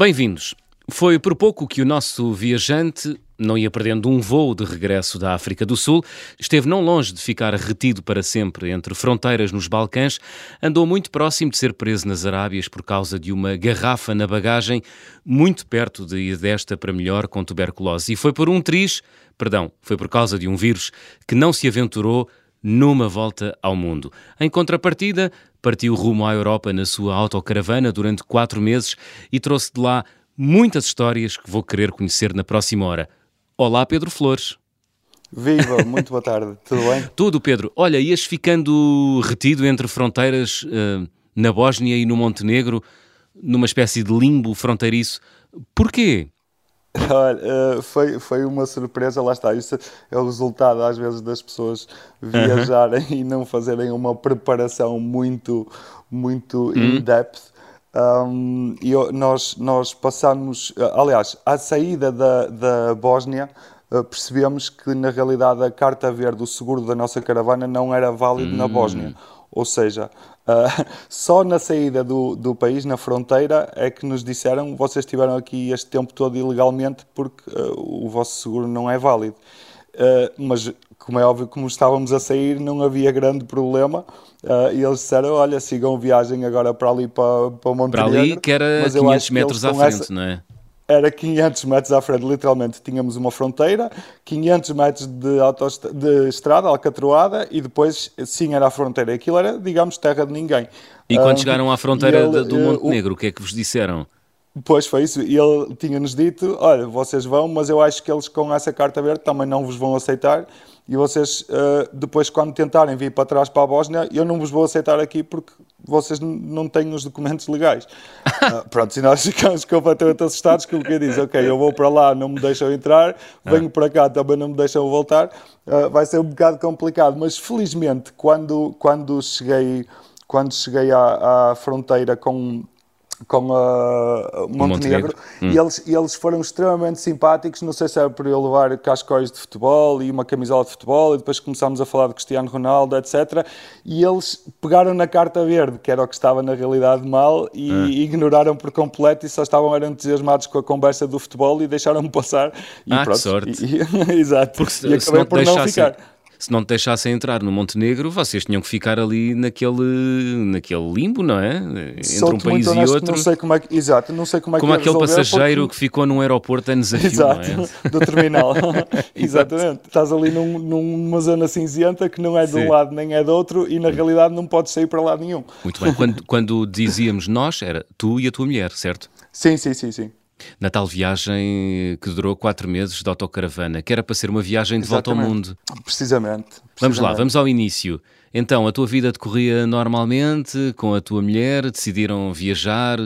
Bem-vindos. Foi por pouco que o nosso viajante não ia perdendo um voo de regresso da África do Sul, esteve não longe de ficar retido para sempre entre fronteiras nos Balcãs, andou muito próximo de ser preso nas Arábias por causa de uma garrafa na bagagem, muito perto de ir desta para melhor com tuberculose. E foi por um triz, perdão, foi por causa de um vírus que não se aventurou numa volta ao mundo. Em contrapartida, partiu rumo à Europa na sua autocaravana durante quatro meses e trouxe de lá muitas histórias que vou querer conhecer na próxima hora. Olá, Pedro Flores. Viva, muito boa tarde, tudo bem? Tudo, Pedro. Olha, ias ficando retido entre fronteiras uh, na Bósnia e no Montenegro, numa espécie de limbo fronteiriço. Porquê? Olha, uh, foi, foi uma surpresa, lá está. Isso é o resultado, às vezes, das pessoas viajarem e não fazerem uma preparação muito, muito uhum. in-depth. Um, e nós, nós passamos, aliás, à saída da, da Bósnia, uh, percebemos que na realidade a carta verde, o seguro da nossa caravana, não era válido na Bósnia. Hum. Ou seja, uh, só na saída do, do país, na fronteira, é que nos disseram vocês estiveram aqui este tempo todo ilegalmente porque uh, o vosso seguro não é válido. mas como é óbvio, como estávamos a sair, não havia grande problema. Uh, e eles disseram: Olha, sigam viagem agora para ali, para, para Montenegro. Para ali, que era mas 500 metros à frente, essa... não é? Era 500 metros à frente, literalmente. Tínhamos uma fronteira, 500 metros de, autost... de estrada, alcatroada, e depois, sim, era a fronteira. Aquilo era, digamos, terra de ninguém. E quando uh, chegaram à fronteira ele, do Montenegro, uh, o que é que vos disseram? Pois foi isso, e ele tinha-nos dito: olha, vocês vão, mas eu acho que eles com essa carta verde também não vos vão aceitar, e vocês, uh, depois, quando tentarem vir para trás para a Bósnia, eu não vos vou aceitar aqui porque vocês não têm os documentos legais. uh, pronto, e nós ficamos completamente assustados, que o que diz: ok, eu vou para lá, não me deixam entrar, venho ah. para cá, também não me deixam voltar, uh, vai ser um bocado complicado, mas felizmente, quando, quando cheguei, quando cheguei à, à fronteira com com a Montenegro, Montenegro. Hum. E, eles, eles foram extremamente simpáticos. Não sei se era por eu levar cascóis de futebol e uma camisola de futebol, e depois começámos a falar de Cristiano Ronaldo, etc. E eles pegaram na carta verde, que era o que estava na realidade mal, e hum. ignoraram por completo e só estavam eram entusiasmados com a conversa do futebol e deixaram-me passar. E ah, pronto. que sorte. E, e, exato. Porque se, e acabei se não por não ficar se não te deixassem entrar no Montenegro, vocês tinham que ficar ali naquele, naquele limbo, não é? Entre um país e outro. Não sei como é que, exato, não sei como é como que aquele passageiro porque... que ficou num aeroporto a desafio, exato, é? do terminal. Exatamente. Estás ali num, numa zona cinzenta que não é de Sim. um lado nem é do outro e na realidade não podes sair para lado nenhum. Muito bem. Quando, quando dizíamos nós, era tu e a tua mulher, certo? Sim, sim, sim, sim na tal viagem que durou quatro meses de autocaravana, que era para ser uma viagem de Exatamente. volta ao mundo. Precisamente, precisamente. Vamos lá, vamos ao início. Então, a tua vida decorria normalmente com a tua mulher, decidiram viajar,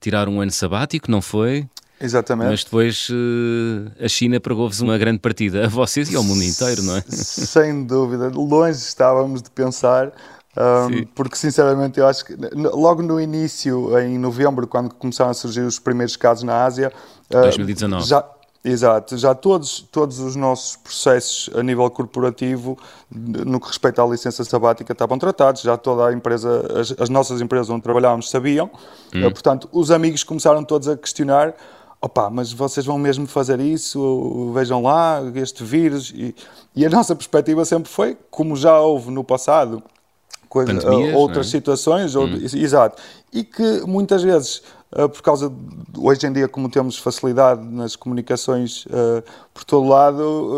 tirar um ano sabático, não foi? Exatamente. Mas depois uh, a China pregou-vos uma grande partida, a vocês e ao mundo inteiro, não é? Sem dúvida. Longe estávamos de pensar um, porque sinceramente eu acho que logo no início, em novembro, quando começaram a surgir os primeiros casos na Ásia, 2019. Uh, já, exato, já todos, todos os nossos processos a nível corporativo, no que respeita à licença sabática, estavam tratados, já toda a empresa, as, as nossas empresas onde trabalhávamos sabiam, hum. uh, portanto, os amigos começaram todos a questionar opá, mas vocês vão mesmo fazer isso, vejam lá, este vírus, e, e a nossa perspectiva sempre foi, como já houve no passado, coisa, uh, outras é? situações, hum. exato, e que muitas vezes, uh, por causa de, hoje em dia, como temos facilidade nas comunicações uh, por todo lado,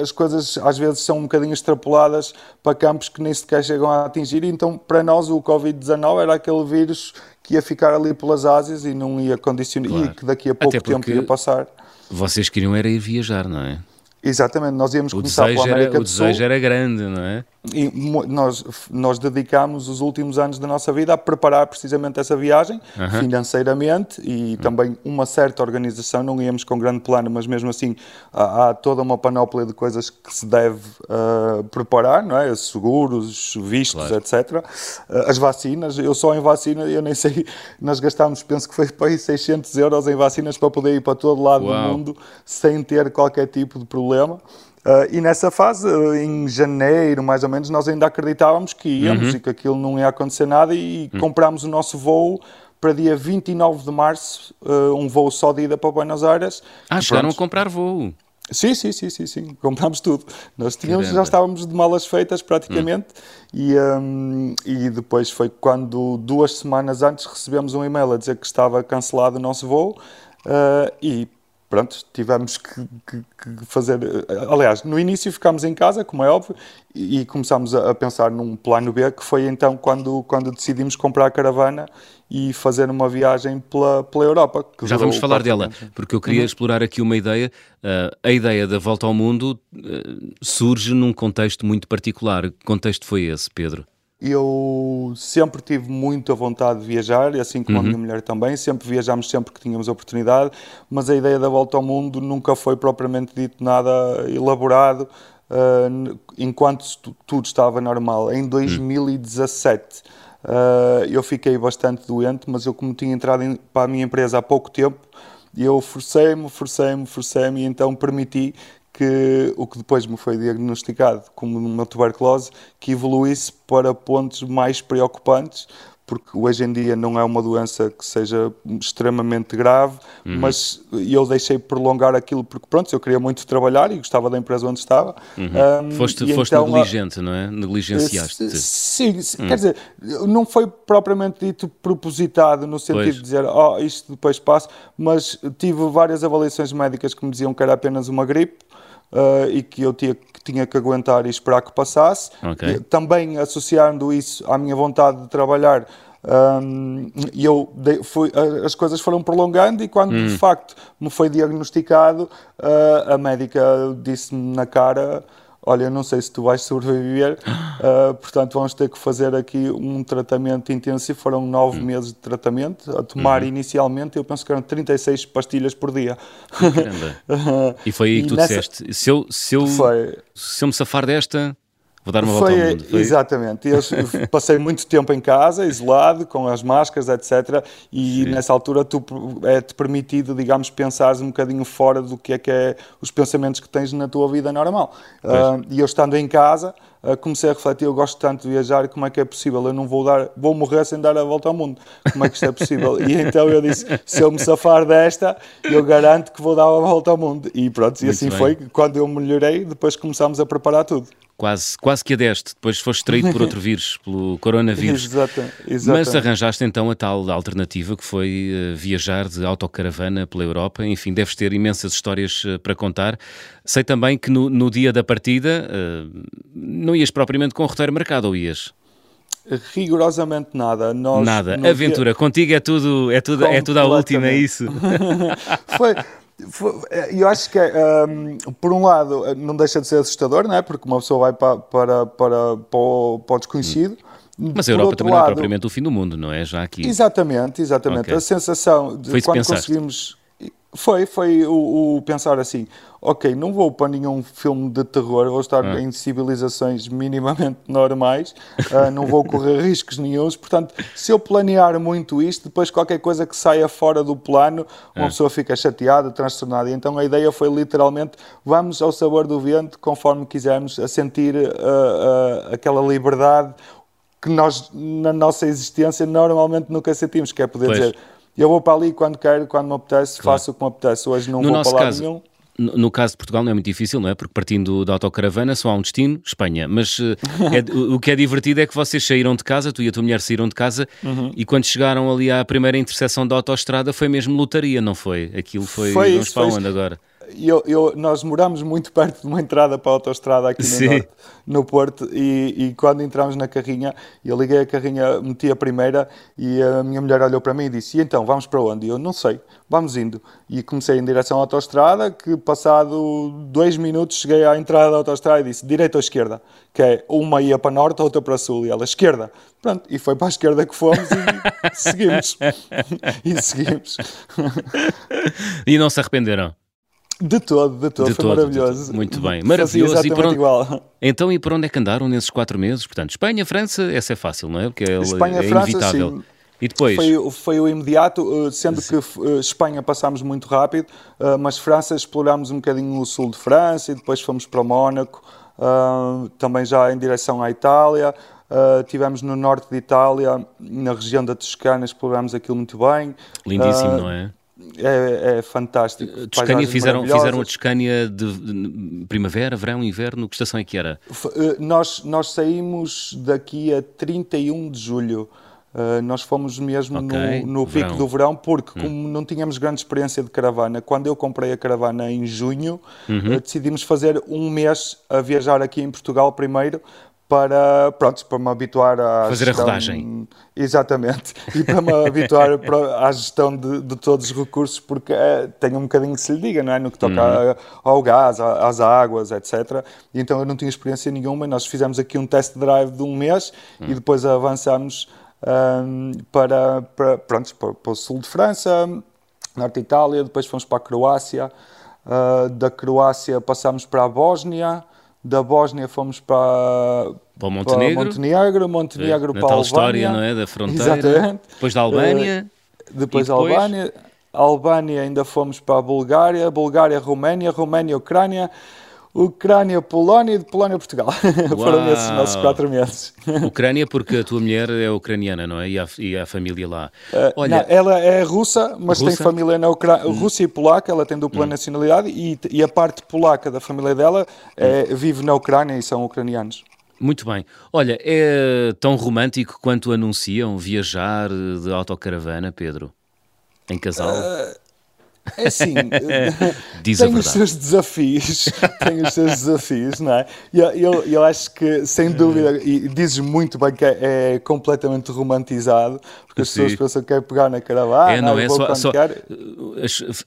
as coisas às vezes são um bocadinho extrapoladas para campos que nem sequer chegam a atingir. Então, para nós, o Covid-19 era aquele vírus que ia ficar ali pelas Ásias e não ia condicionar, claro. e que daqui a pouco tempo ia passar. Vocês queriam era ir viajar, não é? Exatamente, nós íamos o começar pela América era. O desejo era grande, não é? E nós, nós dedicámos os últimos anos da nossa vida a preparar precisamente essa viagem, financeiramente e também uma certa organização. Não íamos com grande plano, mas mesmo assim há, há toda uma panóplia de coisas que se deve uh, preparar, não é? Seguros, vistos, claro. etc. Uh, as vacinas, eu só em vacina, eu nem sei, nós gastámos, penso que foi para aí 600 euros em vacinas para poder ir para todo lado Uau. do mundo sem ter qualquer tipo de problema. Uh, e nessa fase, uh, em janeiro, mais ou menos, nós ainda acreditávamos que íamos uhum. e que aquilo não ia acontecer nada e uhum. comprámos o nosso voo para dia 29 de março, uh, um voo só de ida para Buenos Aires. Ah, chegaram a comprar voo. Sim, sim, sim, sim, sim, comprámos tudo. Nós tínhamos, já estávamos de malas feitas praticamente hum. e, um, e depois foi quando, duas semanas antes, recebemos um e-mail a dizer que estava cancelado o nosso voo uh, e pronto, tivemos que, que, que, fazer. Aliás, no início ficámos em casa, como é óbvio, e, e começámos a, a, pensar num plano B, que foi então quando, quando decidimos comprar a caravana e fazer uma viagem pela, pela Europa. Já vamos falar dela, porque eu queria uhum. explorar aqui uma ideia. Uh, a ideia da volta ao mundo uh, surge num contexto muito particular. Que contexto foi esse, Pedro? Eu sempre tive muita vontade de viajar, assim como uhum. a minha mulher também, sempre viajámos sempre que tínhamos oportunidade, mas a ideia da volta ao mundo nunca foi propriamente dito nada elaborado, uh, enquanto tudo estava normal. Em 2017 uhum. uh, eu fiquei bastante doente, mas eu como tinha entrado em, para a minha empresa há pouco tempo, eu forcei-me, forcei-me, forcei-me e então permiti que o que depois me foi diagnosticado como uma tuberculose que evoluísse para pontos mais preocupantes, porque hoje em dia não é uma doença que seja extremamente grave, uhum. mas eu deixei prolongar aquilo porque, pronto, eu queria muito trabalhar e gostava da empresa onde estava. Uhum. Um, foste foste então, negligente, não é? Negligenciaste. Sim, uhum. quer dizer, não foi propriamente dito propositado no sentido pois. de dizer, oh, isto depois passa, mas tive várias avaliações médicas que me diziam que era apenas uma gripe, uh, e que eu tinha, que tinha que aguentar e esperar que passasse. Okay. Também associando isso à minha vontade de trabalhar, um, e eu dei, fui, as coisas foram prolongando e quando hum. de facto me foi diagnosticado, uh, a médica disse-me na cara olha, não sei se tu vais sobreviver, uh, portanto vamos ter que fazer aqui um tratamento intensivo, foram nove hum. meses de tratamento, a tomar uhum. inicialmente, eu penso que eram 36 pastilhas por dia. Caramba. e foi aí que tu nessa... disseste, se eu, se, eu, se eu me safar desta... Vou dar uma foi, volta ao mundo. Foi? Exatamente. Eu passei muito tempo em casa, isolado, com as máscaras, etc. E Sim. nessa altura tu, é-te permitido, digamos, pensares um bocadinho fora do que é que é os pensamentos que tens na tua vida normal. Uh, e eu estando em casa, uh, comecei a refletir, eu gosto tanto de viajar, como é que é possível? Eu não vou dar, vou morrer sem dar a volta ao mundo. Como é que isto é possível? e então eu disse, se eu me safar desta, eu garanto que vou dar a volta ao mundo. E pronto, e muito assim bem. foi. Quando eu melhorei, depois começámos a preparar tudo quase, quase que adeste, depois foste traído por outro vírus, pelo coronavírus. Exato, Mas arranjaste então a tal alternativa que foi uh, viajar de autocaravana pela Europa. Enfim, deves ter imensas histórias uh, para contar. Sei também que no, no dia da partida uh, não ias propriamente com o roteiro marcado, ou ias? rigorosamente nada. Nós, nada. Aventura. Dia... Contigo é tudo, é tudo, é tudo a última, é isso? Foi, eu acho que, um, por um lado, não deixa de ser assustador, não é? porque uma pessoa vai para, para, para, para, o, para o desconhecido. Hum. Mas a Europa também lado, não é propriamente o fim do mundo, não é? Já aqui. Exatamente, exatamente. Okay. A sensação de Foi quando conseguimos foi, foi o, o, pensar assim, ok, não vou para nenhum filme de terror, vou estar ah. em civilizações minimamente normais, uh, não vou correr riscos nenhums, portanto, se eu planear muito isto, depois qualquer coisa que saia fora do plano, uma ah. pessoa fica chateada, transtornada, então a ideia foi literalmente, vamos ao sabor do vento, conforme quisermos, a sentir uh, uh, aquela liberdade que nós, na nossa existência, normalmente nunca sentimos, que é poder pois. dizer eu vou para ali quando quero, quando me apetece, claro. faço o que me apetece. Hoje não no vou para lá caso, nenhum. No caso de Portugal não é muito difícil, não é? Porque partindo da autocaravana só há um destino, Espanha. Mas uh, é, o que é divertido é que vocês saíram de casa, tu e a tua mulher saíram de casa uhum. e quando chegaram ali à primeira interseção da autoestrada foi mesmo lotaria, não foi? Aquilo foi, foi vamos para onde agora? Eu, eu, nós moramos muito perto de uma entrada para a autostrada aqui no, norte, no Porto e, e, quando entramos na carrinha, eu liguei a carrinha, meti a primeira e a minha mulher olhou para mim e disse, e então, vamos para onde? E eu, não sei, vamos indo. E comecei em direção à autostrada, que passado dois minutos cheguei à entrada da autostrada e disse, direita ou esquerda? Que é, uma ia para norte, outra para sul. E ela, esquerda. Pronto, e foi para a esquerda que fomos e seguimos. e seguimos. e não se arrependeram? De todo, de todo, de foi todo, maravilhoso. Todo. Muito bem, maravilhoso. E onde... igual. Então, e por onde é que andaram nesses quatro meses? Portanto, Espanha, França, essa é fácil, não é? Porque é, Espanha, é França, inevitável. Sim. E depois? Foi, foi o imediato, eh, sendo que eh, Espanha passámos muito rápido, eh, mas França explorámos um bocadinho o sul de França e depois fomos para Mónaco, também já em direção à Itália. Uh, tivemos no norte de Itália, na região da Toscana, explorámos aquilo muito bem. Lindíssimo, uh, não é? É, é fantástico. Toscânia fizeram, fizeram a Toscânia de, primavera, verão, inverno, que estação é que era? Nós, nós saímos daqui a 31 de julho. Uh, nós fomos mesmo okay. no, no pico do verão, porque hum. como não tínhamos grande experiência de caravana, quando eu comprei a caravana em junho, uhum. uh, decidimos fazer um mês a viajar aqui em Portugal primeiro, para, pronto, para me habituar a fazer gestão, a rodagem. Exatamente. E para me habituar à gestão de, de, todos os recursos, porque é, tem um bocadinho que se lhe diga, não é? No que toca uhum. ao gás, às águas, etc. E então eu não tinha experiência nenhuma. Nós fizemos aqui um test drive de um mês uhum. e depois avançamos um, para, para, pronto, para, para, o sul de França, norte de Itália, depois fomos para a Croácia. Uh, da Croácia passámos para a Bósnia da Bósnia fomos para, para Montenegro, para Montenegro, Montenegro é, para a Albânia. história, não é? Da fronteira. Exatamente. Depois da Albânia. Uh, depois da Albânia. Albânia ainda fomos para a Bulgária, Bulgária, Roménia, Roménia, Ucrânia. Ucrânia, Polónia e de Polónia, Portugal. Foram esses nossos quatro meses. Ucrânia, porque a tua mulher é ucraniana, não é? E a, e a família lá. Uh, Olha, não, ela é russa, mas russa? tem família na Ucrânia. Hum. Rússia e polaca, ela tem dupla hum. nacionalidade e, e, a parte polaca da família dela é, hum. vive na Ucrânia e são ucranianos. Muito bem. Olha, é tão romântico quanto anunciam viajar de autocaravana, Pedro? Em casal? Uh, é assim, tem os seus desafios, tem os seus desafios, não é? E eu, eu, eu, acho que, sem dúvida, e dizes muito bem que é, é completamente romantizado, porque as Sim. pessoas pensam que é pegar na caravana, é, não é? Só, só,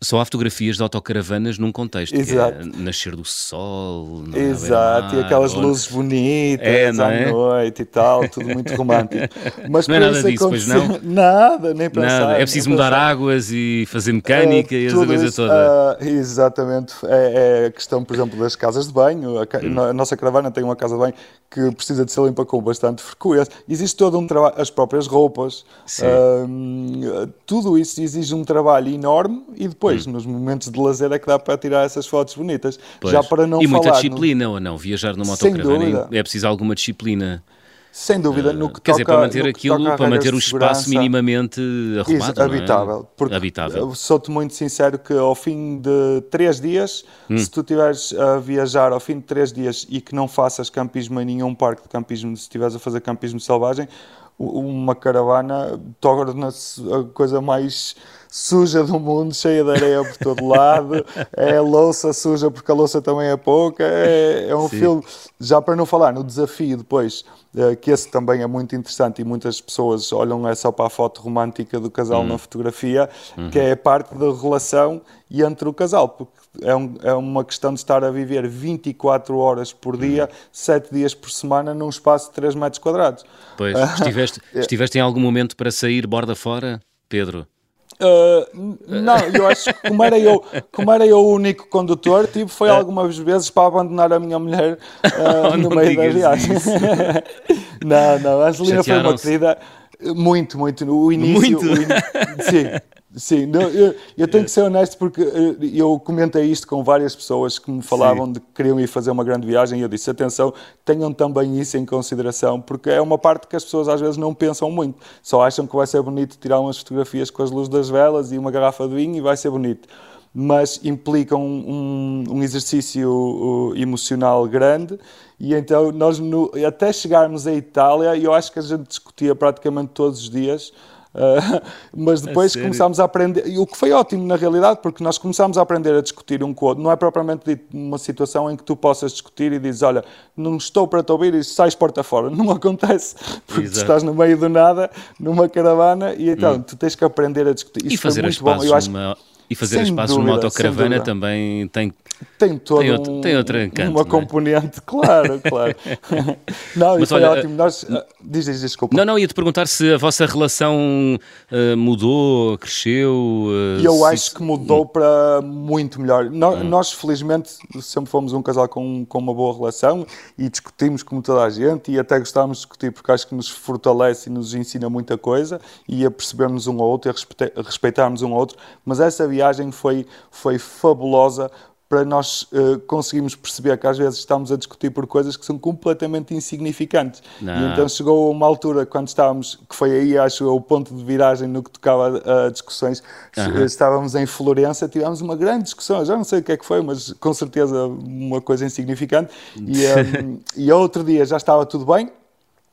só, há fotografias de autocaravanas num contexto, Exato. que é nascer do sol, é? Exato, e aquelas luzes bonitas é, à é? noite e tal, tudo muito romântico. Mas não é nada disso, pois não? Nada, nem pensar. Nada. É preciso mudar pensar. águas e fazer mecânica e essa coisa isso, toda. Uh, exatamente, é, é, a questão, por exemplo, das casas de banho. A, hum. a, nossa caravana tem uma casa de banho que precisa de ser limpa com bastante frequência. Existe todo um trabalho, as próprias roupas, uh, tudo isso exige um trabalho enorme e depois, hum. nos momentos de lazer, é que dá para tirar essas fotos bonitas. Pois. Já para não e muita disciplina, no... ou não? Viajar numa autocaravana é preciso alguma disciplina. Sem dúvida, no que Quer toca, dizer, para manter aquilo, para manter o espaço minimamente arrumado, isso, habitável. É? Porque habitável. Sou-te muito sincero que ao fim de três dias, hum. se tu estiveres a viajar ao fim de três dias e que não faças campismo em nenhum parque de campismo, se estiveres a fazer campismo selvagem, uma caravana torna-se a coisa mais suja do mundo, cheia de areia por todo lado, é louça suja porque a louça também é pouca, é, é um Sim. filme, já para não falar no desafio depois, é, que esse também é muito interessante e muitas pessoas olham é só para a foto romântica do casal uhum. na fotografia, uhum. que é parte da relação e entre o casal, porque é, um, é, uma questão de estar a viver 24 horas por dia, uhum. 7 dias por semana, num espaço de 3 metros quadrados. Pois, estiveste, estiveste em algum momento para sair borda fora, Pedro? Uh, não, eu acho que como era eu, como era eu o único condutor, tipo, foi algumas vezes para abandonar a minha mulher uh, no meio da viagem. não, não, a Angelina foi uma querida muito, muito. O início. Muito? O in... Sim. Sim, não, eu, eu, tenho que ser honesto porque eh, eu comentei isto com várias pessoas que me falavam Sim. de que queriam ir fazer uma grande viagem e eu disse, atenção, tenham também isso em consideração, porque é uma parte que as pessoas às vezes não pensam muito, só acham que vai ser bonito tirar umas fotografias com as luzes das velas e uma garrafa de vinho e vai ser bonito, mas implica um, um, um exercício emocional grande e então nós no, até chegarmos à Itália, eu acho que a gente discutia praticamente todos os dias Uh, mas depois começámos a aprender, e o que foi ótimo na realidade, porque nós começámos a aprender a discutir um com o outro. Não é propriamente uma situação em que tu possas discutir e dizes: Olha, não estou para te ouvir e sais porta fora. Não acontece, porque tu estás no meio do nada, numa caravana, e então hum. tu tens que aprender a discutir. Isso e fazer muito bom. Eu acho. E fazer espaços numa autocaravana também tem tem todo tem outro, um, tem outro encanto, uma é? componente, claro, claro. não, Mas, olha, ótimo. Nós, uh, diz, diz, desculpa. Não, não, ia-te perguntar se a vossa relação uh, mudou, cresceu. Uh, eu acho que mudou para muito melhor. Nós, hum. nós, felizmente, sempre fomos um casal com, com uma boa relação e discutimos como toda a gente e até gostávamos de discutir porque acho que nos fortalece e nos ensina muita coisa e a percebermos um ao outro e a respeitarmos um ao outro. Mas essa viagem foi, foi fabulosa para nós uh, conseguirmos perceber que às vezes estamos a discutir por coisas que são completamente insignificantes. Não. E então chegou a uma altura, quando estávamos, que foi aí, acho o ponto de viragem no que tocava a discussões, uhum. estávamos em Florença, tivemos uma grande discussão, já não sei o que é que foi, mas com certeza uma coisa insignificante. E, um, e outro dia já estava tudo bem,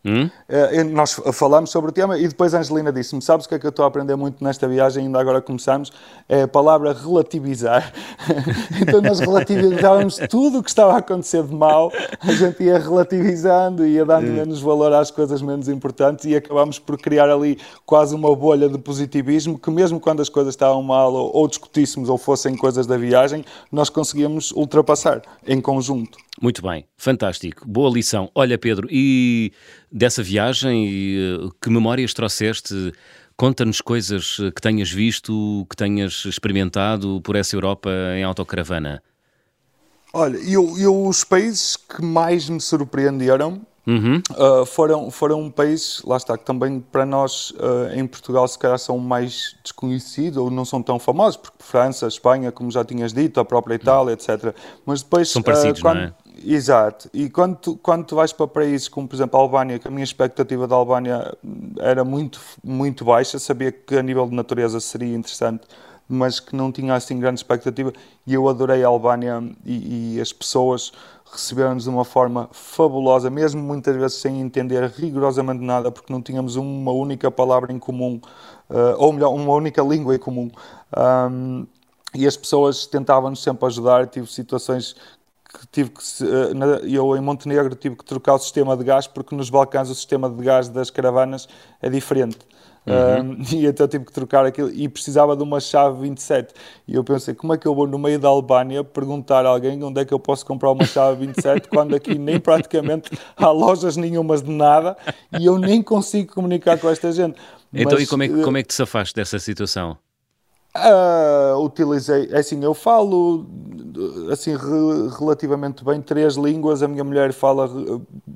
Hum? Uh, nós falamos sobre o tema e depois a Angelina disse-me: Sabes o que é que eu estou a aprender muito nesta viagem? Ainda agora começamos. É a palavra relativizar. então nós relativizávamos tudo o que estava a acontecer de mal, a gente ia relativizando, ia dando hum. menos valor às coisas menos importantes e acabámos por criar ali quase uma bolha de positivismo que, mesmo quando as coisas estavam mal ou, ou discutíssemos ou fossem coisas da viagem, nós conseguíamos ultrapassar em conjunto. Muito bem, fantástico, boa lição. Olha, Pedro, e dessa viagem, eh, que memórias trouxeste? Conta-nos coisas que tenhas visto, que tenhas experimentado por essa Europa em autocaravana. Olha, eu, eu os países que mais me surpreenderam Uhum. Uh, foram, foram países, lá está, que também para nós uh, em Portugal se calhar são mais desconhecidos ou não são tão famosos, porque França, Espanha, como já tinhas dito, a própria Itália, etc. Mas depois. São parecidos, uh, quando, não é? Exato. E quando tu, quando tu vais para países como, por exemplo, a Albânia, que a minha expectativa da Albânia era muito, muito baixa, sabia que a nível de natureza seria interessante, mas que não tinha assim grande expectativa. E eu adorei a Albânia e, e as pessoas receberam-nos de uma forma fabulosa, mesmo muitas vezes sem entender rigorosamente nada, porque não tínhamos uma única palavra em comum, uh, ou melhor, uma única língua em comum. Um, e as pessoas tentavam-nos sempre ajudar. Tive situações que tive que eh, eu em Montenegro tive que trocar o sistema de gás porque nos Balcãs o sistema de gás das caravanas é diferente. Uhum. Um, e então tive que trocar aquilo e precisava de uma chave 27. E eu pensei, como é que eu vou no meio da Albânia perguntar a alguém onde é que eu posso comprar uma chave 27 quando aqui nem praticamente há lojas nenhumas de nada e eu nem consigo comunicar com esta gente. Então, Mas, e como é, que, como é que te safaste dessa situação? Uh, utilizei, é assim, eu falo assim re, relativamente bem três línguas, a minha mulher fala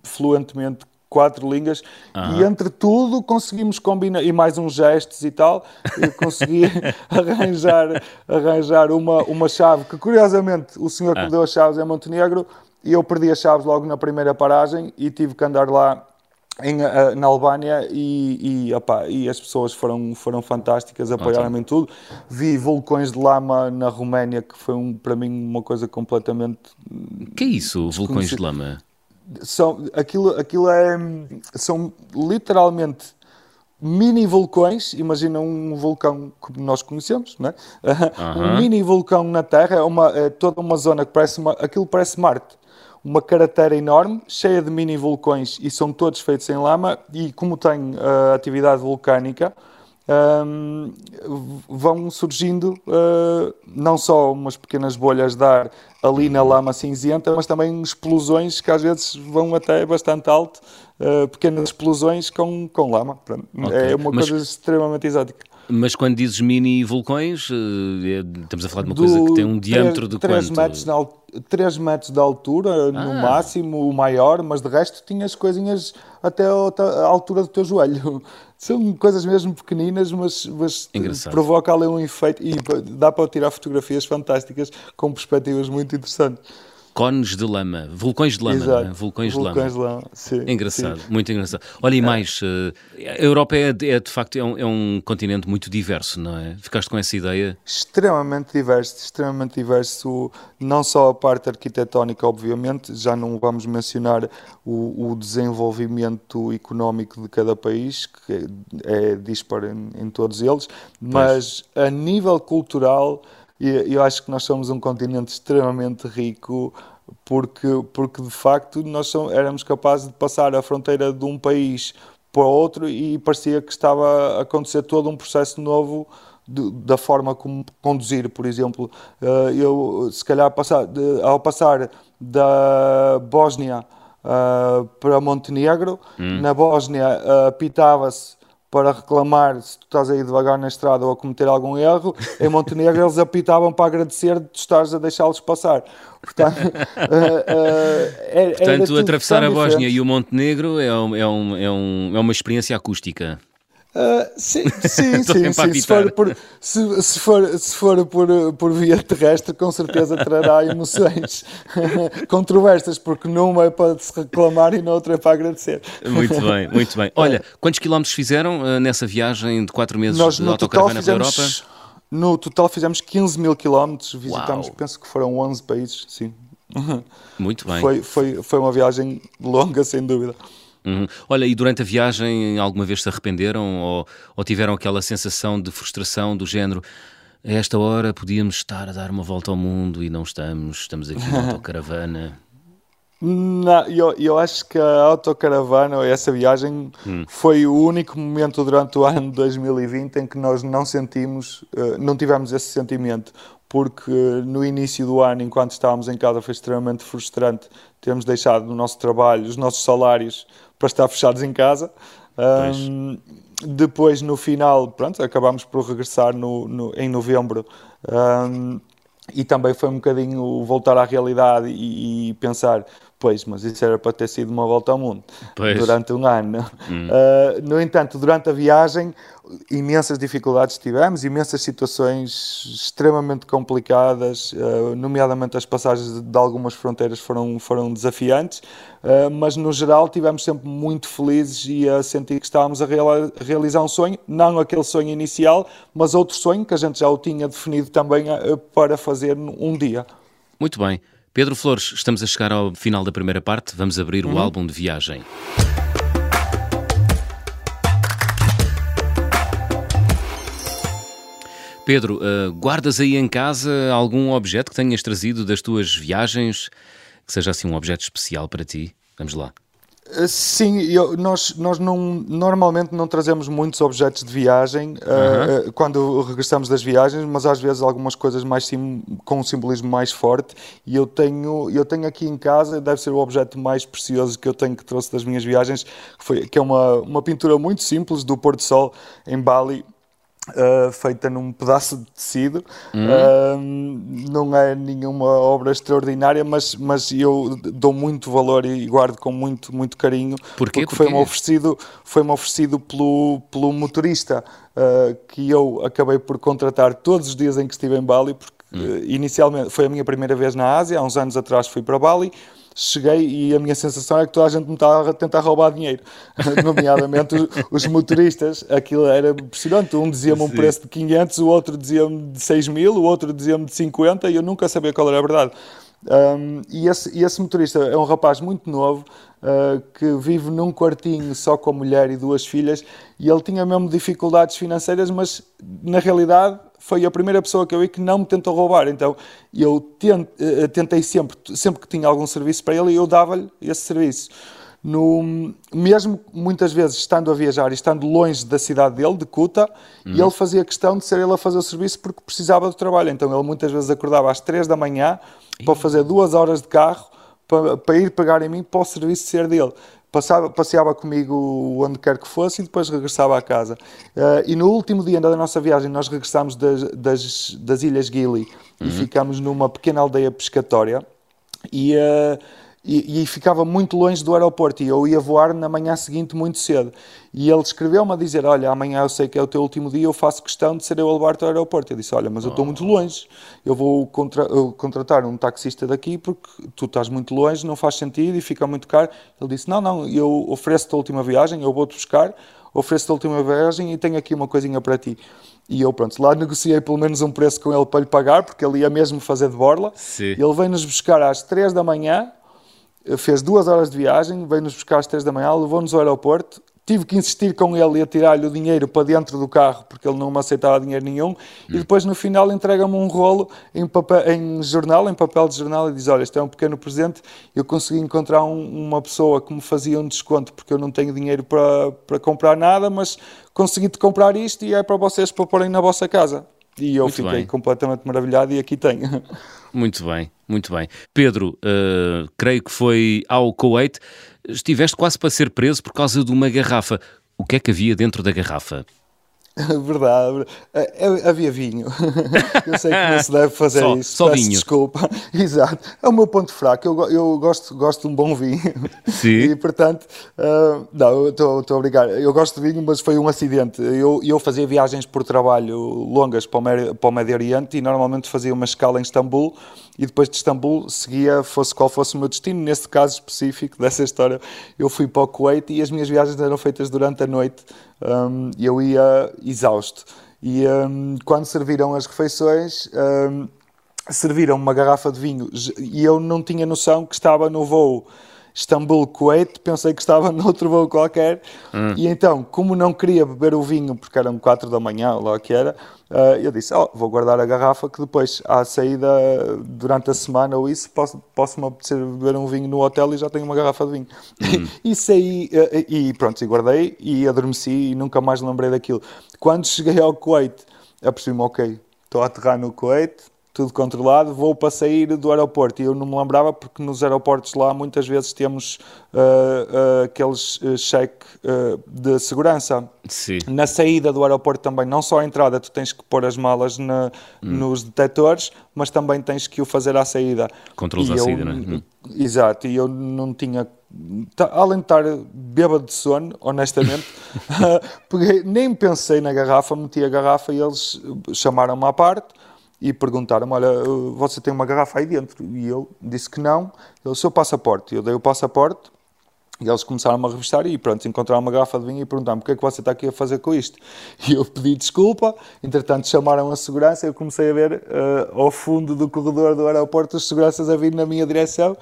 fluentemente quatro línguas uhum. e entre tudo conseguimos combinar e mais uns gestos e tal e consegui arranjar arranjar uma uma chave que curiosamente o senhor que me ah. deu as chaves é Montenegro e eu perdi as chaves logo na primeira paragem e tive que andar lá em, uh, na Albânia e, e, opa, e, as pessoas foram, foram fantásticas, apoiaram-me em tudo. Vi vulcões de lama na Roménia, que foi um, para mim uma coisa completamente. que é isso, vulcões de lama? São, aquilo, aquilo é. São literalmente mini vulcões. Imagina um vulcão que nós conhecemos, né? um mini vulcão na Terra, é, uma, é toda uma zona que parece. Uma, aquilo parece Marte uma cratera enorme, cheia de mini vulcões e são todos feitos em lama. E como tem uh, atividade vulcânica, um, vão surgindo uh, não só umas pequenas bolhas de ar ali na lama cinzenta, mas também explosões que às vezes vão até bastante alto, uh, pequenas explosões com, com lama. Okay. É uma mas... coisa extremamente exótica. Mas quando dizes mini vulcões, eh, é, estamos a falar de uma coisa que tem um diâmetro de 3 quanto? Metros na, 3 metros de altura, ah. no máximo, o maior, mas de resto tinhas coisinhas até a altura do teu joelho. São coisas mesmo pequeninas, mas, mas provoca ali um efeito e dá para tirar fotografias fantásticas com perspectivas muito interessantes. Cones de lama, vulcões de lama, Exato. É? vulcões, vulcões de lama. De lama. Sim, engraçado, sim. muito engraçado. Olha, e é. mais, eh, a Europa é, é de facto é um, é um, continente muito diverso, não é? Ficaste com essa ideia? Extremamente diverso, extremamente diverso, não só a parte arquitetónica, obviamente, já não vamos mencionar o, o desenvolvimento económico de cada país, que é, é disparo em, em todos eles, mas pois. a nível cultural e eu acho que nós somos um continente extremamente rico porque, porque de facto nós éramos capazes de passar a fronteira de um país para outro e parecia que estava a acontecer todo um processo novo de, da forma como conduzir, por exemplo. Eh, eu, se calhar, passar, ao passar da Bósnia uh, para Montenegro, hum. na Bósnia uh, apitava-se para reclamar se tu estás aí devagar na estrada ou a cometer algum erro, em Montenegro eles apitavam para agradecer de tu estares a deixá-los passar. Portanto, uh, uh, Portanto atravessar a Bósnia e o Montenegro é, um, é, um, é, um, é uma experiência acústica. Uh, sim, sim, sim, sim. Se for, por, se, se, for, se for por, por via terrestre, com certeza trará emoções controversas, porque numa é para se reclamar e na outra é para agradecer. Muito bem, muito bem. Olha, quantos quilómetros fizeram uh, nessa viagem de quatro meses Nós, de autocaravana pela Europa? No total fizemos 15 mil quilómetros, visitamos, Uau. penso que foram 11 países, sim. Muito bem. Foi, foi, foi uma viagem longa, sem dúvida. Uhum. Olha, e durante a viagem alguma vez se arrependeram ou, ou tiveram aquela sensação de frustração do género? A esta hora podíamos estar a dar uma volta ao mundo e não estamos, estamos aqui na autocaravana. Não, eu, eu acho que a autocaravana, essa viagem, hum. foi o único momento durante o ano de 2020 em que nós não sentimos, eh, não tivemos esse sentimento, porque no início do ano, enquanto estávamos em casa, foi extremamente frustrante termos deixado o nosso trabalho, os nossos salários para estar fechados em casa. Um, depois, no final, pronto, acabámos por regressar no, no em novembro. Um, e também foi um bocadinho voltar à realidade e, e, pensar Pois, mas isso era para ter sido uma volta ao mundo pois. durante um ano. Hum. Uh, no entanto, durante a viagem, imensas dificuldades tivemos, imensas situações extremamente complicadas, uh, nomeadamente as passagens de, de, algumas fronteiras foram, foram desafiantes, uh, mas no geral tivemos sempre muito felizes e a sentir que estávamos a realizar um sonho, não aquele sonho inicial, mas outro sonho que a gente já o tinha definido também para fazer um dia. Muito bem. Pedro Flores, estamos a chegar ao final da primeira parte, vamos abrir uhum. o álbum de viagem. Pedro, uh, guardas aí em casa algum objeto que tenhas trazido das tuas viagens, que seja assim um objeto especial para ti? Vamos lá. Eh, sim, eu, nós, nós não, normalmente não trazemos muitos objetos de viagem uh, uh, quando regressamos das viagens, mas às vezes algumas coisas mais sim, com um simbolismo mais forte. E eu tenho, eu tenho aqui em casa, deve ser o objeto mais precioso que eu tenho que trouxe das minhas viagens, que, foi, que é uma, uma pintura muito simples do pôr do sol em Bali. Uh, feita num pedaço de tecido, uhum. uh, não é nenhuma obra extraordinária, mas, mas eu dou muito valor e guardo com muito, muito carinho, Porquê? porque foi-me oferecido, foi oferecido pelo, pelo motorista uh, que eu acabei por contratar todos os dias em que estive em Bali, porque uhum. inicialmente foi a minha primeira vez na Ásia, há uns anos atrás fui para Bali cheguei e a minha sensação é que toda a gente me estava a tentar roubar dinheiro, nomeadamente os, os, motoristas. Aquilo era impressionante. Um dizia-me um preço de 500, o outro dizia-me de 6 mil, o outro dizia-me de 50 e eu nunca sabia qual era a verdade. Um, e, esse, esse, motorista é um rapaz muito novo uh, que vive num quartinho só com a mulher e duas filhas e ele tinha mesmo dificuldades financeiras, mas na realidade foi a primeira pessoa que eu vi que não me tentou roubar. Então eu uh, tentei sempre, sempre que tinha algum serviço para ele, eu dava-lhe esse serviço. No, mesmo muitas vezes estando a viajar e estando longe da cidade dele, de Kuta, uhum. ele fazia questão de ser ele a fazer o serviço porque precisava do trabalho. Então ele muitas vezes acordava às 3 da manhã para fazer duas horas de carro para, para ir pegar em mim para o serviço ser dele. Passava, passeava comigo onde quer que fosse e depois regressava à casa. Uh, e no último dia da nossa viagem, nós regressámos das, das, das Ilhas Gili uhum. e ficámos numa pequena aldeia pescatória. E uh, e, e, ficava muito longe do aeroporto e eu ia voar na manhã seguinte muito cedo. E ele escreveu-me a dizer: Olha, amanhã eu sei que é o teu último dia, eu faço questão de ser eu a levar-te ao aeroporto. Eu disse: Olha, mas eu estou muito longe, eu vou contra eu contratar um taxista daqui porque tu estás muito longe, não faz sentido e fica muito caro. Ele disse: Não, não, eu ofereço-te a última viagem, eu vou-te buscar, ofereço-te a última viagem e tenho aqui uma coisinha para ti. E eu, pronto, lá negociei pelo menos um preço com ele para lhe pagar, porque ele ia mesmo fazer de borla. Sim. Ele veio-nos buscar às 3 da manhã fez duas horas de viagem, veio-nos buscar às três da manhã, levou-nos ao aeroporto. Tive que insistir com ele e a tirar-lhe o dinheiro para dentro do carro, porque ele não me aceitava dinheiro nenhum. Hum. E depois, no final, entrega-me um rolo em, papel, em jornal, em papel de jornal, e diz: Olha, este é um pequeno presente. Eu consegui encontrar um, uma pessoa que me fazia um desconto, porque eu não tenho dinheiro para, para comprar nada, mas consegui-te comprar isto e é para vocês para porem na vossa casa. E eu Muito fiquei bem. completamente maravilhado e aqui tenho. Muito bem, muito bem. Pedro, uh, creio que foi ao Kuwait. Estiveste quase para ser preso por causa de uma garrafa. O que é que havia dentro da garrafa? Verdade, é, é, havia vinho. Eu sei que não se deve fazer só, isso. Só vinho. Desculpa. Exato. É o meu ponto fraco. Eu, eu gosto, gosto de um bom vinho. Sim. E portanto, uh, não, estou a brincar. Eu gosto de vinho, mas foi um acidente. Eu, eu fazia viagens por trabalho longas para o, Médio, para o Médio Oriente e normalmente fazia uma escala em Istambul e depois de Istambul seguia, fosse qual fosse o meu destino. Neste caso específico dessa história, eu fui para o Kuwait e as minhas viagens eram feitas durante a noite um, eu ia exausto. E um, quando serviram as refeições, um, serviram uma garrafa de vinho e eu não tinha noção que estava no voo Istambul, Kuwait, pensei que estava noutro voo qualquer, hum. e então, como não queria beber o vinho, porque eram 4 da manhã, ou lá que era, uh, eu disse, oh, vou guardar a garrafa, que depois, à saída, durante a semana ou isso, posso, posso-me apetecer beber um vinho no hotel e já tenho uma garrafa de vinho. Hum. e saí, uh, e pronto, e guardei, e adormeci, e nunca mais lembrei daquilo. Quando cheguei ao Kuwait, apercebi-me, ok, estou a aterrar no Kuwait, tudo controlado, vou para sair do aeroporto. E eu não me lembrava porque nos aeroportos lá muitas vezes temos uh, uh, aqueles uh, check de segurança. Sim. Na saída do aeroporto também, não só a entrada, tu tens que pôr as malas na, hum. nos detectores, mas também tens que o fazer à saída. Controles à saída, não é? Hum. Exato, e eu não tinha além de estar bêbado de sono, honestamente, porque nem pensei na garrafa, meti a garrafa e eles chamaram-me à parte e perguntaram-me: Olha, você tem uma garrafa aí dentro? E eu disse que não. Ele, seu passaporte. Eu dei o passaporte e eles começaram a revistar e pronto, encontraram uma garrafa de vinho e perguntaram o que é que você está aqui a fazer com isto? E eu pedi desculpa, entretanto chamaram a segurança e eu comecei a ver uh, ao fundo do corredor do aeroporto os seguranças a vir na minha direção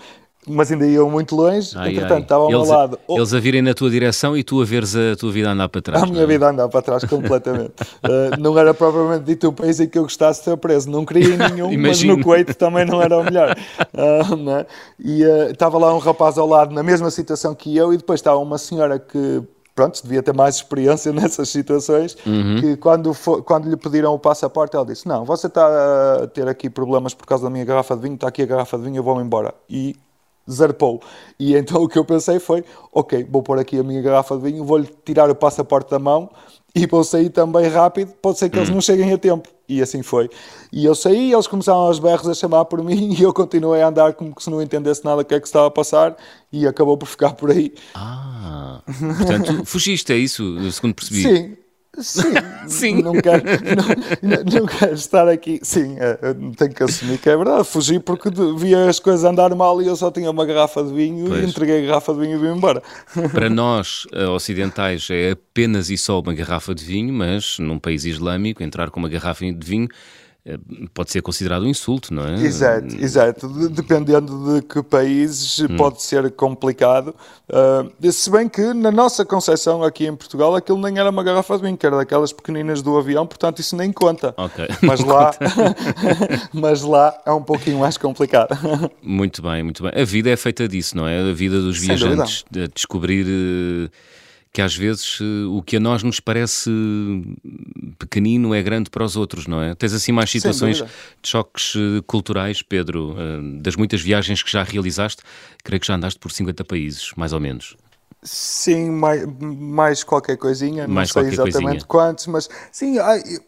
mas ainda iam muito longe, ai, entretanto ai. estavam eles, ao lado. Eles a virem na tua direção e tu a veres a tua vida andar para trás. A minha é? vida andar para trás completamente. uh, não era propriamente dito o país em que eu gostasse de ser preso, não queria nenhum, mas no Kuwait também não era o melhor. Uh, né? E uh, estava lá um rapaz ao lado na mesma situação que eu, e depois estava uma senhora que pronto, devia ter mais experiência nessas situações, uhum. que quando, for, quando lhe pediram o passaporte, ela disse, não, você está a ter aqui problemas por causa da minha garrafa de vinho, está aqui a garrafa de vinho, eu vou embora. E zarpou. E então o que eu pensei foi: ok, vou pôr aqui a minha garrafa de vinho, vou-lhe tirar o passaporte da mão e vou sair também rápido, pode ser que eles não cheguem a tempo. E assim foi. E eu saí, eles começaram aos berros a chamar por mim e eu continuei a andar como se não entendesse nada o que é que estava a passar e acabou por ficar por aí. Ah, portanto, fugiste, é isso, segundo percebi? Sim, Sim, Sim. Não, quero, não, não, quero estar aqui. Sim, é, tenho que assumir que é verdade. Fugi porque via as coisas andar mal e eu só tinha uma garrafa de vinho pois. e entreguei a garrafa de vinho e vim embora. Para nós eh, ocidentais é apenas e só uma garrafa de vinho, mas num país islâmico, entrar com uma garrafa de vinho pode ser considerado um insulto, não é? Exato, exato. Dependendo de que países hum. pode ser complicado. Uh, se bem que na nossa concepção aqui em Portugal aquilo nem era uma garrafa de vinho, que era daquelas pequeninas do avião, portanto isso nem conta. Mas lá, mas lá é um pouquinho mais complicado. Muito bem, muito bem. A vida é feita disso, não é? A vida dos viajantes, de descobrir. Que às vezes eh, o que a nós nos parece pequenino é grande para os outros, não é? Tens assim mais situações de choques eh, culturais, Pedro, eh, das muitas viagens que já realizaste, creio que já andaste por 50 países, mais ou menos. Sim, mais, mais qualquer coisinha, mais não sei exatamente coisinha. quantos, mas sim,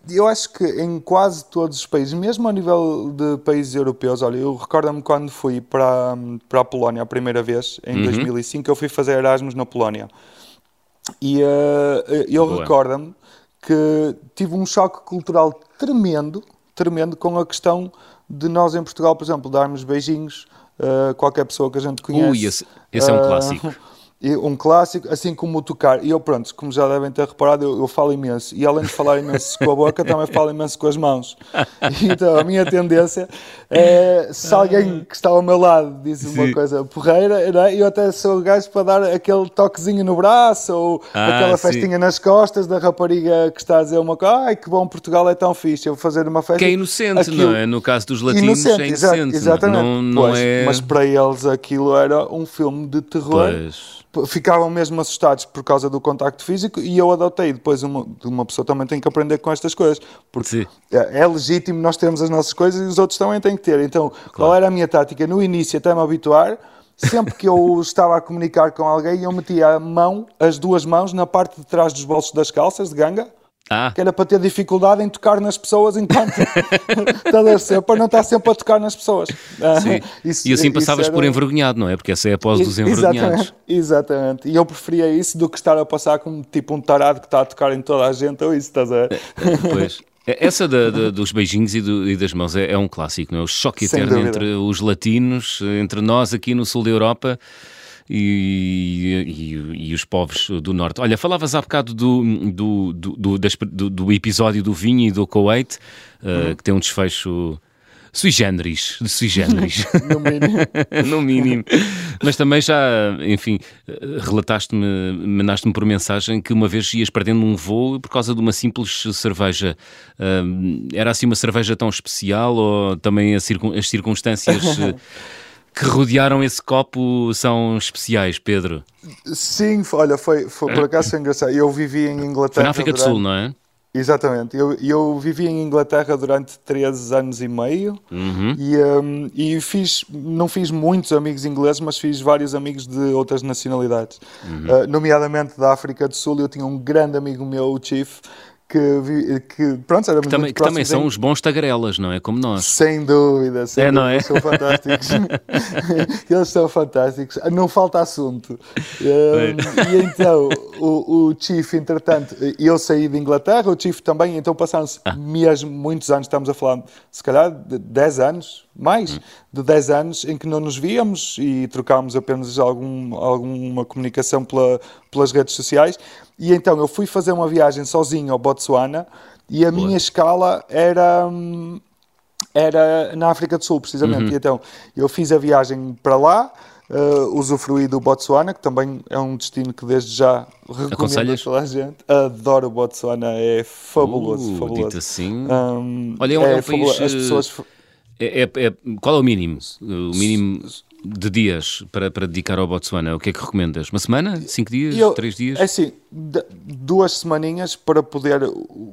eu acho que em quase todos os países, mesmo a nível de países europeus, olha, eu recordo-me quando fui para, para a Polónia a primeira vez, em uhum. 2005, eu fui fazer Erasmus na Polónia. E uh, eu recordo-me que tive um choque cultural tremendo, tremendo com a questão de nós em Portugal, por exemplo, darmos beijinhos a qualquer pessoa que a gente conhece. Ui, esse, esse é um clássico. um clássico, assim como o tocar. E eu, pronto, como já devem ter reparado, eu, eu, falo imenso. E além de falar imenso com a boca, também falo imenso com as mãos. Então, a minha tendência é, se alguém que está ao meu lado diz uma Sim. coisa porreira, é? eu até sou o gajo para dar aquele toquezinho no braço ou ah, aquela festinha sim. nas costas da rapariga que está a dizer uma coisa, ai que bom, Portugal é tão fixe, eu vou fazer uma festa. Que é inocente, aquilo... não é? No caso dos latinos, inocente, é inocente. Exatamente. Não, não pois, é... Mas para eles aquilo era um filme de terror. Pois ficavam mesmo assustados por causa do contacto físico e eu adotei. Depois uma, uma pessoa também tem que aprender com estas coisas, porque é, é, legítimo nós termos as nossas coisas e os outros também têm que ter. Então, claro. qual era a minha tática? No início, até me habituar, sempre que eu estava a comunicar com alguém, eu metia a mão, as duas mãos, na parte de trás dos bolsos das calças de ganga ah. que era para ter dificuldade em tocar nas pessoas enquanto para não estar sempre a tocar nas pessoas. Isso, e assim passavas era... por envergonhado, não é? Porque essa é a pose dos envergonhados. Exatamente, exatamente. E eu preferia isso do que estar a passar como tipo um tarado que está a tocar em toda a gente ou isso, estás a ver? Pois. Essa da, da, dos beijinhos e, do, e, das mãos é, é, um clássico, não é? O choque eterno entre os latinos, entre nós aqui no sul da Europa e, e, e, os povos do norte. Olha, falavas há bocado do, do, do, do, do episódio do vinho e do Kuwait, uh, uhum. que tem um desfecho sui generis, de sui generis. no mínimo. no mínimo. Mas também já, enfim, relataste-me, mandaste-me por mensagem que uma vez ias perdendo um voo por causa de uma simples cerveja. Era assim uma cerveja tão especial ou também as circunstâncias que rodearam esse copo são especiais, Pedro? Sim, olha, foi, foi por acaso foi engraçado. Eu vivi em Inglaterra. Foi na África durante... do Sul, não é? Exatamente. Eu, eu vivi em Inglaterra durante 13 anos e meio uhum. e, um, e fiz, não fiz muitos amigos ingleses, mas fiz vários amigos de outras nacionalidades, uhum. uh, nomeadamente da África do Sul. Eu tinha um grande amigo meu, o Chief, que, que pronto, éramos que também, que também são uns bons tagarelas, não é? Como nós. Sem dúvida, sem é, dúvida. não é? São fantásticos. eles são fantásticos. Não falta assunto. Um, e então, o, o Chief, entretanto, eu saí de Inglaterra, o Chief também, então passaram-se ah. mesmo muitos anos, estamos a falar, se calhar, de 10 anos, mais hum. de 10 anos, em que não nos víamos e trocámos apenas algum, alguma comunicação pela, pelas redes sociais. E então eu fui fazer uma viagem sozinho ao Botsuana e a Boa. minha escala era era na África do Sul, precisamente. Uhum. E então eu fiz a viagem para lá, uh, usufruí do Botsuana, que também é um destino que desde já recomendo a toda a gente. Adoro o Botsuana, é fabuloso, uh, fabuloso. Dito assim. Um, Olha, é um, é, um país... As pessoas... É, é, é, qual é o mínimo? O mínimo de dias para, para dedicar ao Botsuana, o que é que recomendas? Uma semana? Cinco dias? Eu, três dias? É assim, duas semaninhas para poder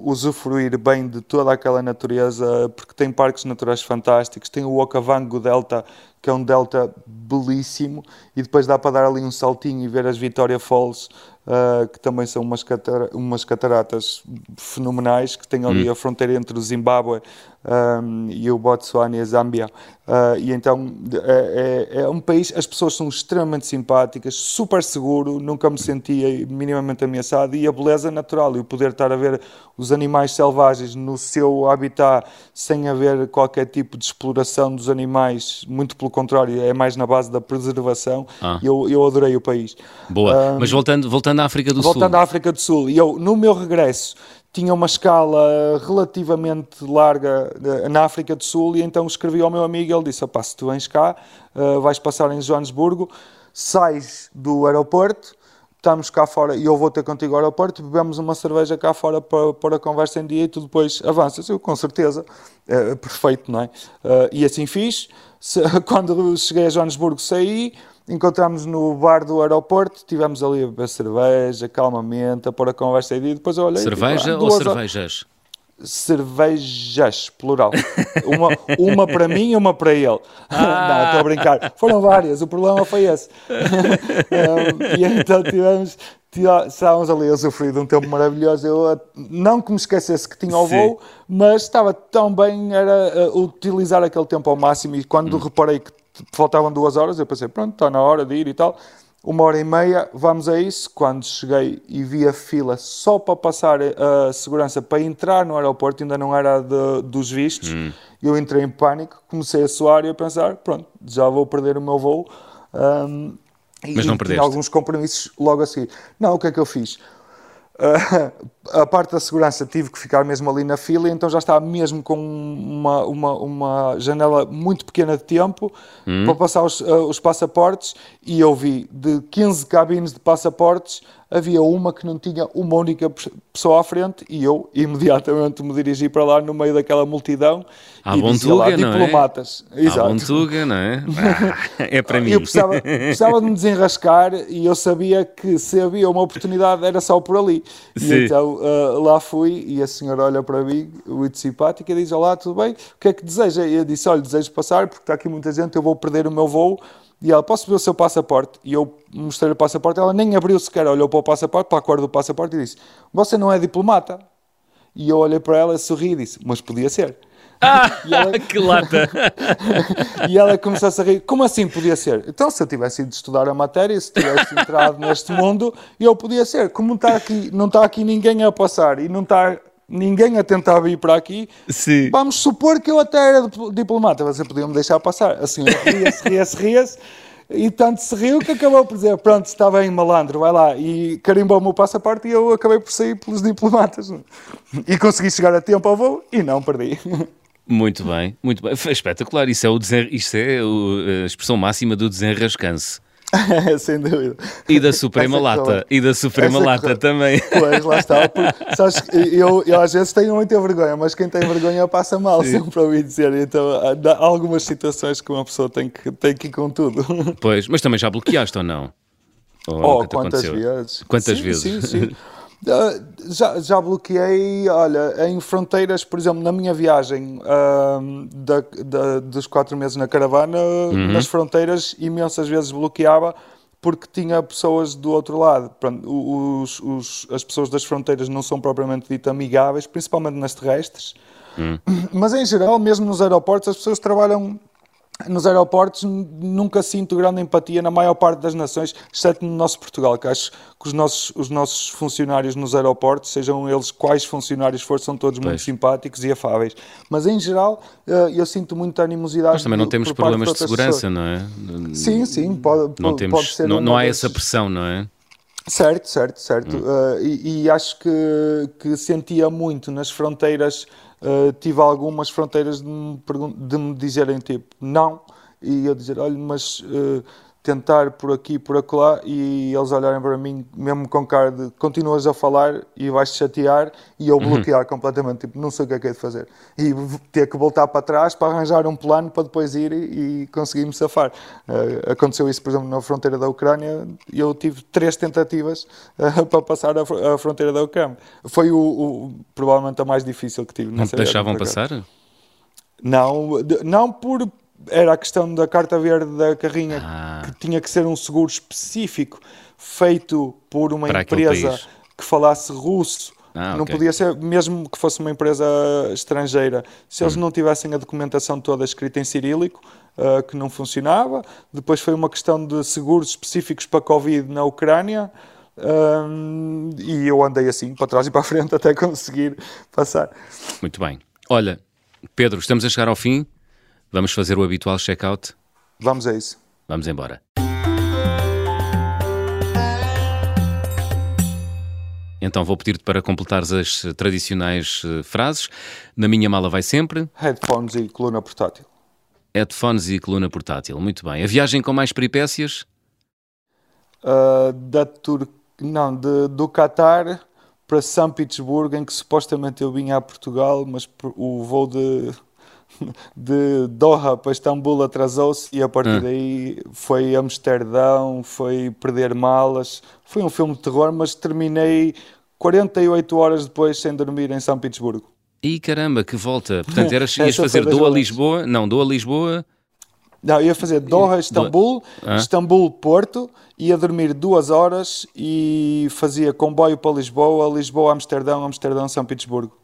usufruir bem de toda aquela natureza, porque tem parques naturais fantásticos, tem o Okavango Delta, que é um delta belíssimo, e depois dá para dar ali um saltinho e ver as Victoria Falls, uh, que também são umas, catara umas cataratas fenomenais, que tem ali hum. a fronteira entre o Zimbábue um, e o Botsuana e a Zâmbia. Uh, e então é, é, é, um país, as pessoas são extremamente simpáticas, super seguro, nunca me sentia minimamente ameaçado e a beleza natural e o poder estar a ver os animais selvagens no seu habitat sem haver qualquer tipo de exploração dos animais, muito pelo contrário, é mais na base da preservação. Ah. Eu, eu adorei o país. Boa, um, mas voltando, voltando à África do voltando Sul. Voltando à África do Sul, e eu no meu regresso tinha uma escala relativamente larga eh, na África do Sul e então escrevi ao meu amigo ele disse, se tu vens cá, uh, vais passar em Joanesburgo, sais do aeroporto, estamos cá fora e eu vou ter contigo ao aeroporto, bebemos uma cerveja cá fora para pôr a conversa em dia e tu depois avanças. Eu, com certeza, é, perfeito, não é? E assim fiz. Quando cheguei a Joanesburgo, saí, encontramos no bar do aeroporto, tivemos ali a beber cerveja, calmamente, a pôr a conversa aí, e depois eu olhei... Cerveja tipo, ou cervejas? cervejas, plural. Uma, uma para mim e uma para ele. Ah. Não, estou a brincar. Foram várias, o problema foi esse. um, e então tivemos, estávamos ali a sofrer de um tempo maravilhoso. Eu não que me esquecesse que tinha o voo, mas estava tão bem, era uh, utilizar aquele tempo ao máximo. E quando hum. reparei que faltavam duas horas, eu pensei, pronto, está na hora de ir e tal. Uma hora e meia, vamos a isso. Quando cheguei e vi a fila só para passar a segurança para entrar no aeroporto, ainda não era de, dos vistos, hum. eu entrei em pânico, comecei a suar e a pensar: pronto, já vou perder o meu voo. Um, Mas não perdeste? alguns compromissos logo a seguir. Não, o que é que eu fiz? a parte da segurança tive que ficar mesmo ali na fila, então já estava mesmo com uma, uma, uma janela muito pequena de tempo hum. para passar os, uh, os passaportes e eu vi de 15 cabines de passaportes havia uma que não tinha uma única pessoa à frente e eu imediatamente me dirigi para lá no meio daquela multidão à e dizia lá, diplomatas. É? Exato. À Bontuga, não é? Ah, é para mim. Eu precisava, precisava de me desenrascar e eu sabia que se havia uma oportunidade era só por ali. Sim. E então uh, lá fui e a senhora olha para mim, muito simpática, e diz, olá, tudo bem? O que é que deseja? E eu disse, olha, desejo passar porque está aqui muita gente, eu vou perder o meu voo e ela, posso ver o seu passaporte? E eu mostrei o passaporte, ela nem abriu sequer, olhou para o passaporte, para a cor do passaporte e disse, você não é diplomata? E eu olhei para ela, sorri e disse, mas podia ser. Ah, ela... que lata! e ela começou a rir. Como assim podia ser? Então, se eu tivesse ido estudar a matéria, se tivesse entrado neste mundo, eu podia ser. Como está aqui, não está aqui ninguém a passar e não está ninguém a tentar vir para aqui, Sim. vamos supor que eu até era diplomata, você podia-me deixar passar. Assim, ria-se, ria-se, ria-se. E tanto se riu que acabou por dizer: Pronto, está bem, malandro, vai lá. E carimbou-me o passaporte e eu acabei por sair pelos diplomatas. E consegui chegar a tempo ao voo e não perdi. Muito bem, muito bem. Foi espetacular. Isso é, o desenr... Isso é a expressão máxima do desenrascanço. Sem dúvida. E da Suprema Essa Lata. E da Suprema Essa Lata também. Pois, lá está. sabes, eu, eu às vezes tenho muita vergonha, mas quem tem vergonha passa mal, Sim. sempre ouvi dizer. Então há algumas situações que uma pessoa tem que, tem que ir com tudo. Pois, mas também já bloqueaste ou não? Ou oh, quantas aconteceu? vezes? Quantas sim, vezes? Sim, sim. Uh, já, já bloqueei, olha, em fronteiras, por exemplo, na minha viagem uh, da, da, dos quatro meses na caravana, uhum. nas fronteiras, imensas vezes bloqueava porque tinha pessoas do outro lado. Pronto, os, os, as pessoas das fronteiras não são propriamente dito amigáveis, principalmente nas terrestres. Uhum. Mas em geral, mesmo nos aeroportos, as pessoas trabalham nos aeroportos nunca sinto grande empatia na maior parte das nações, exceto no nosso Portugal, que acho que os nossos, os nossos funcionários nos aeroportos, sejam eles quais funcionários for, são todos pois. muito simpáticos e afáveis. Mas em geral, eh, eu sinto muita animosidade. Mas também não temos problemas de, segurança, pessoas. não é? Sim, sim, pode, não temos, pode ser. Não, não há essa pressão, não é? Certo, certo, certo. Hum. Uh, e, e, acho que, que sentia muito nas fronteiras uh, tive algumas fronteiras de me, de me, dizerem tipo não, e eu dizer, olha, mas uh, tentar por aqui por acolá e eles olharem para mim mesmo com cara de continuas a falar e vais-te chatear e eu uhum. bloquear completamente, tipo, não sei o que é que é de fazer e ter que voltar para trás para arranjar um plano para depois ir e, e conseguir me safar uh, aconteceu isso, por exemplo, na fronteira da Ucrânia e eu tive três tentativas uh, para passar a, a, fronteira da Ucrânia foi o, o, provavelmente a mais difícil que tive não te deixavam passar? Não, não por era a questão da carta verde da carrinha, ah. que tinha que ser um seguro específico feito por uma Para empresa que falasse russo. Ah, não okay. podia ser, mesmo que fosse uma empresa estrangeira, se eles hum. não tivessem a documentação toda escrita em cirílico, uh, que não funcionava. Depois foi uma questão de seguros específicos para Covid na Ucrânia. Um, e eu andei assim, para trás e para a frente, até conseguir passar. Muito bem. Olha, Pedro, estamos a chegar ao fim. Vamos fazer o habitual check-out? Vamos a isso. Vamos embora. Então vou pedir-te para completares as tradicionais uh, frases. Na minha mala vai sempre. Headphones e coluna portátil. Headphones e coluna portátil. Muito bem. A viagem com mais peripécias? Uh, da Tur... Não, de, do Qatar para São Petersburgo, em que supostamente eu vinha a Portugal, mas o voo de de Doha para Istambul atrasou-se e a partir hum. daí foi Amsterdão, foi perder malas. Foi um filme de terror, mas terminei 48 horas depois sem dormir em São Petersburgo. E caramba, que volta! Portanto, eras, ias fazer Doha Lisboa? Não, Doha Lisboa. Não, ia fazer Doha, Istambul, ah. Istambul, Porto, ia dormir duas horas e fazia comboio para Lisboa, Lisboa, Amsterdão, Amsterdão, São Petersburgo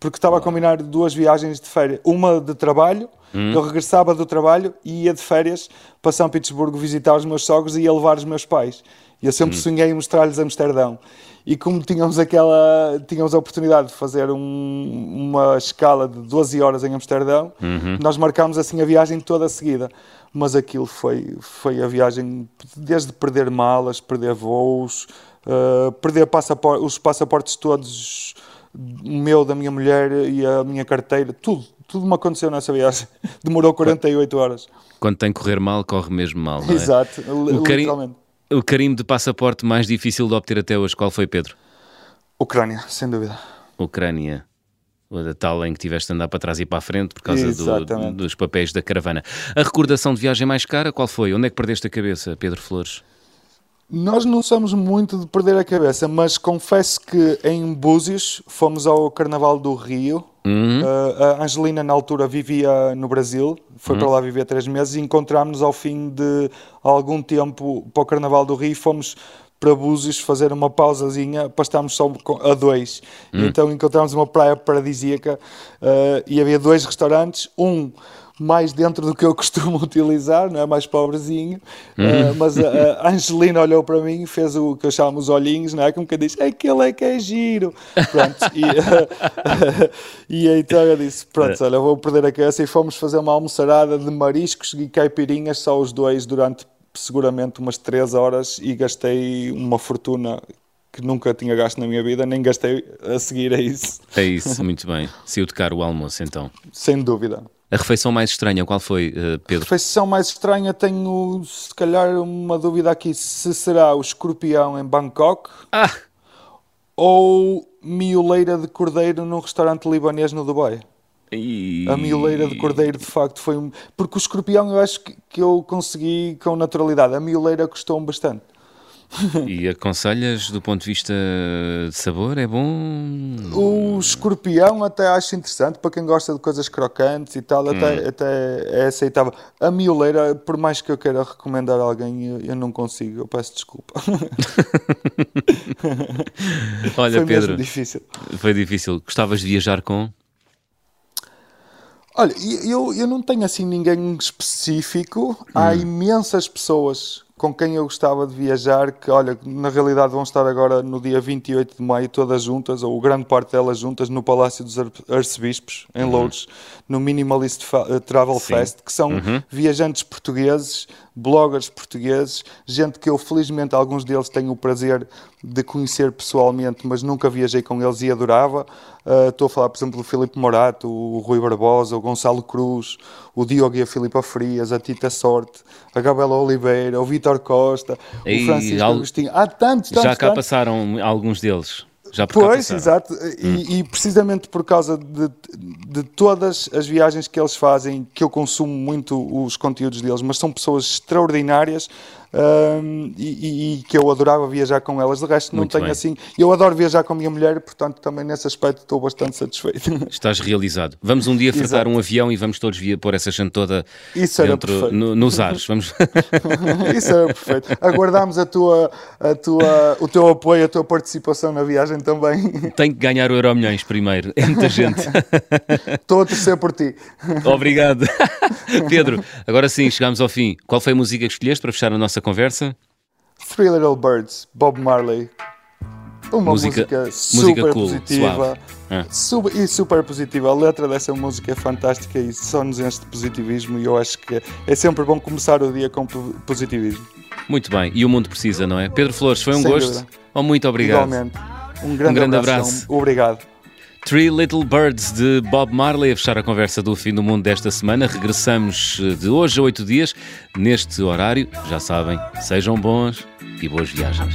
porque estava a combinar duas viagens de férias. Uma de trabalho, hum. eu regressava do trabalho e ia de férias para São Petersburgo visitar os meus sogros e ia levar os meus pais. E eu sempre hum. sonhei em mostrar-lhes Amsterdão. E como tínhamos aquela, tínhamos a oportunidade de fazer um, uma escala de 12 horas em Amsterdão, uhum. nós marcámos assim a viagem toda a seguida. Mas aquilo foi, foi a viagem desde perder malas, perder voos, uh, perder os passaportes todos meu, da minha mulher e a minha carteira, tudo, tudo me aconteceu nessa viagem. Demorou 48 horas. Quando tem que correr mal, corre mesmo mal, não é? Exato, o literalmente. o carimbo de passaporte mais difícil de obter até hoje, qual foi, Pedro? Ucrânia, sem dúvida. Ucrânia. A tal em que tiveste de andar para trás e para a frente por causa do, dos papéis da caravana. A recordação de viagem mais cara, qual foi? Onde é que perdeste a cabeça, Pedro Flores? Nós não somos muito de perder a cabeça, mas confesso que em Búzios fomos ao Carnaval do Rio. Uhum. Uh, a Angelina, na altura, vivia no Brasil, foi uhum. para lá viver três meses e encontrámos-nos ao fim de algum tempo para o Carnaval do Rio. Fomos para Búzios fazer uma pausazinha para estarmos só a dois. Hum. Então encontramos uma praia paradisíaca uh, e havia dois restaurantes, um mais dentro do que eu costumo utilizar, não é? Mais pobrezinho. Uhum. Uh, mas a, a, Angelina olhou para mim fez o que eu chamo os olhinhos, não é? Como que disse, aquele é que é giro. Pronto. e, uh, e então eu disse, pronto, olha, vou perder a cabeça e fomos fazer uma almoçarada de mariscos e caipirinhas, só os dois, durante seguramente umas 3 horas e gastei uma fortuna que nunca tinha gasto na minha vida, nem gastei a seguir a isso. É isso, muito bem. Se eu tocar o almoço, então. Sem dúvida. A refeição mais estranha, qual foi, eh, Pedro? A refeição mais estranha, tenho se calhar uma dúvida aqui: se será o escorpião em Bangkok ah. ou mioleira de cordeiro num restaurante libanês no Dubai. E... A mioleira de cordeiro, de facto, foi um. Porque o escorpião eu acho que, que eu consegui com naturalidade. A mioleira custou-me bastante. E aconselhas do ponto de vista de sabor? É bom? O escorpião até acho interessante para quem gosta de coisas crocantes e tal, hum. até, até é aceitável. A mioleira, por mais que eu queira recomendar a alguém, eu, eu não consigo, eu peço desculpa. Olha, foi Pedro, difícil. Foi difícil. Gostavas de viajar com? Olha, eu, eu não tenho assim ninguém específico. Hum. Há imensas pessoas com quem eu gostava de viajar, que olha, na realidade vão estar agora no dia 28 de maio todas juntas, ou grande parte delas juntas, no Palácio dos Arcebispos, em uhum. Lourdes, no Minimalist eh, Travel Sim. Fest, que são uhum. viajantes portugueses, bloggers portugueses, gente que eu felizmente alguns deles tenho o prazer de conhecer pessoalmente, mas nunca viajei com eles e adorava. Uh, estou a falar, por exemplo, do Filipe Morato, o Rui Barbosa, o Gonçalo Cruz, o Diogo e a Filipa Frias, a Tita Sorte, a Gabriela Oliveira, o Vitor Costa, e o Francisco al... Agostinho. Há tantos, tantos. Já cá tantos. passaram alguns deles. Já pois, exato. Hum. E, e, precisamente por causa de, de todas as viagens que eles fazem, que eu consumo muito os conteúdos deles, mas são pessoas extraordinárias um, e, e, que eu adorava viajar com elas. De resto, não Muito tenho bem. assim. Eu adoro viajar com a minha mulher, portanto, também nesse aspecto estou bastante satisfeito. Estás realizado. Vamos um dia fretar um avião e vamos todos via pôr essa gente toda Isso dentro, no, nos ares. Vamos... Isso era perfeito. Aguardamos a tua, a tua, o teu apoio, a tua participação na viagem também. Tenho que ganhar o Euro Milhões primeiro. É muita gente. Estou a torcer por ti. Obrigado. Pedro, agora sim, chegamos ao fim. Qual foi a música que escolheste para fechar a nossa conversa? Three Little Birds, Bob Marley. Uma música, música super música cool, positiva super, e super positiva. A letra dessa música é fantástica e só nos enche de positivismo. E eu acho que é sempre bom começar o dia com positivismo. Muito bem, e o mundo precisa, não é? Pedro Flores, foi um Sem gosto. Oh, muito obrigado. Igualmente. Um grande, um grande abraço. abraço. Obrigado. Three Little Birds de Bob Marley a fechar a conversa do fim do mundo desta semana. Regressamos eh, de hoje a oito dias neste horário. Já sabem, sejam bons e boas viagens.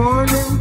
morning